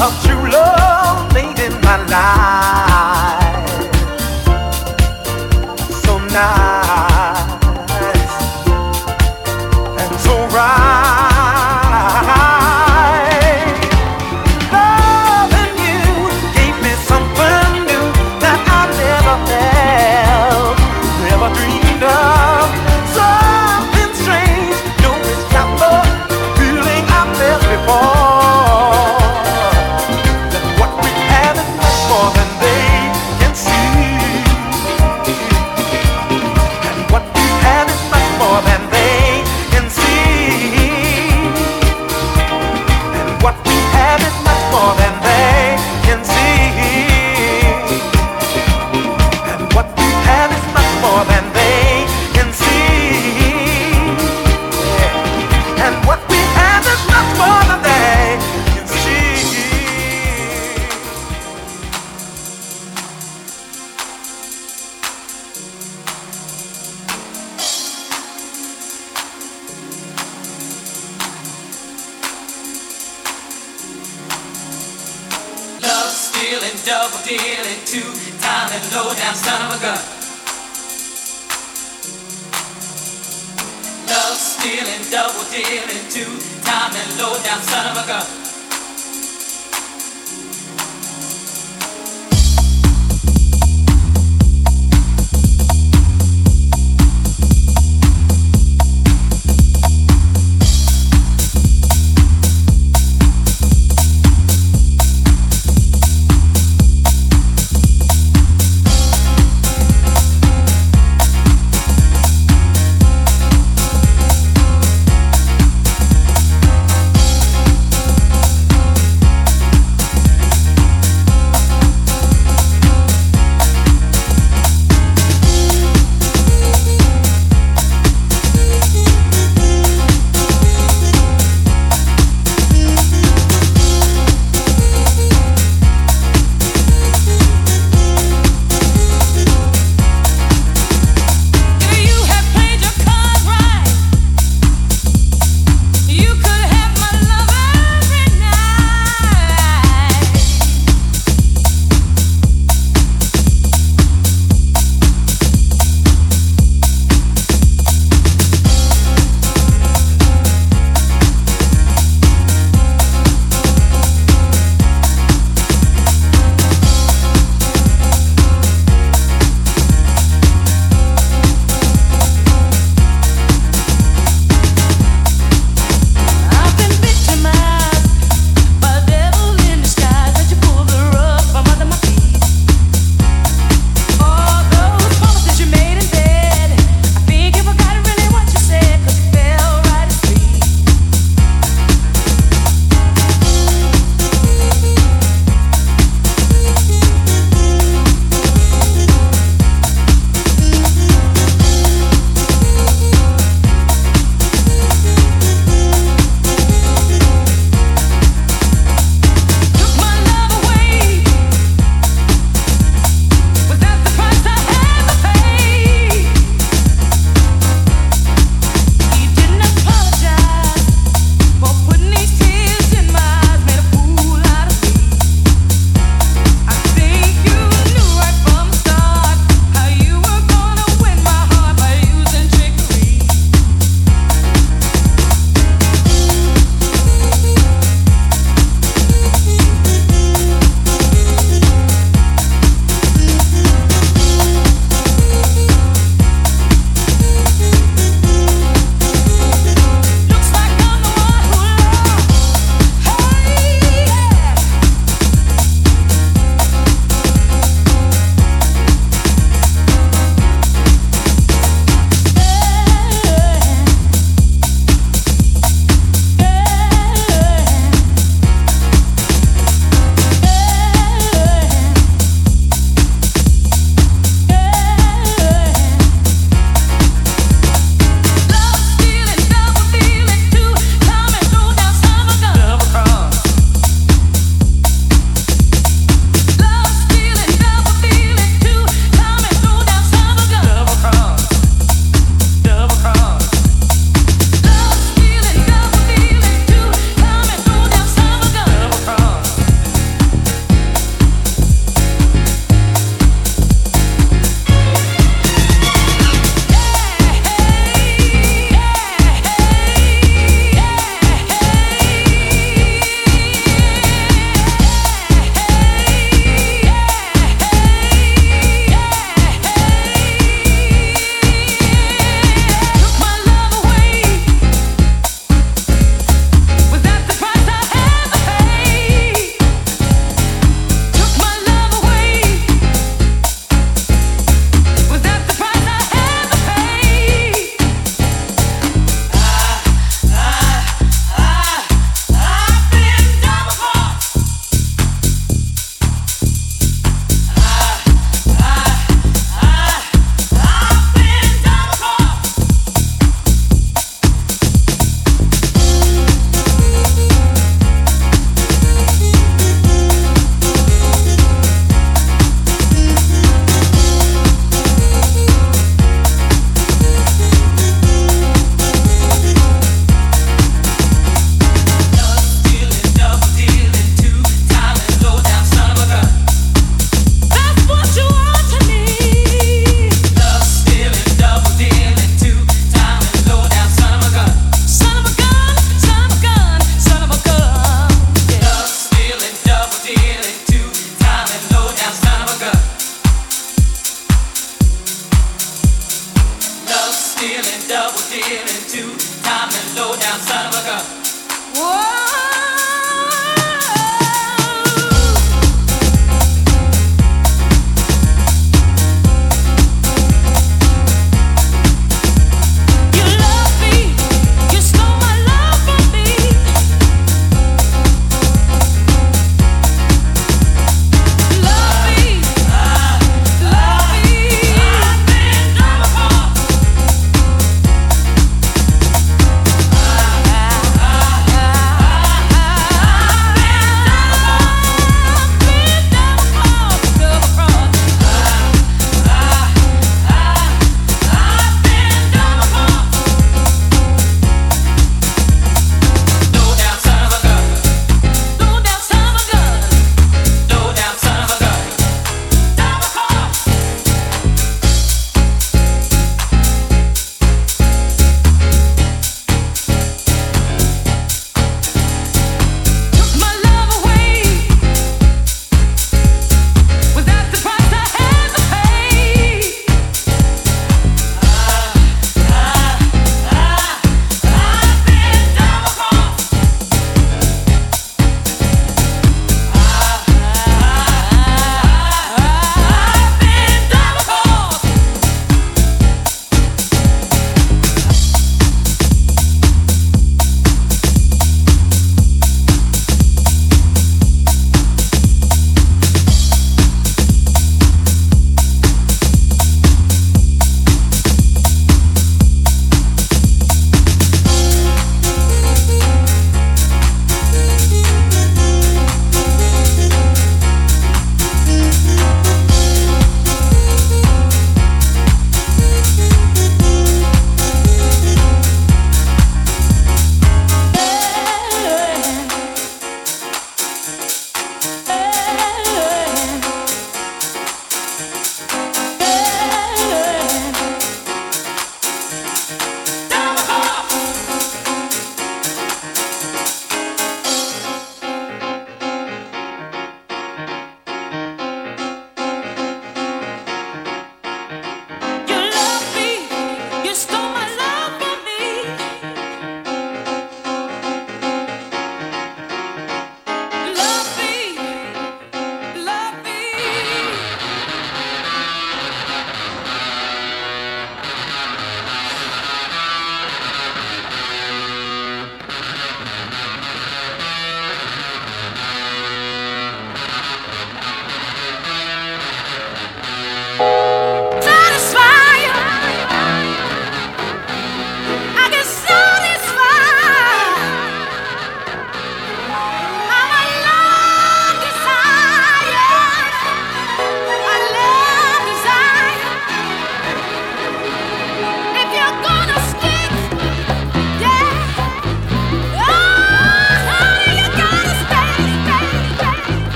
of true love made in my life.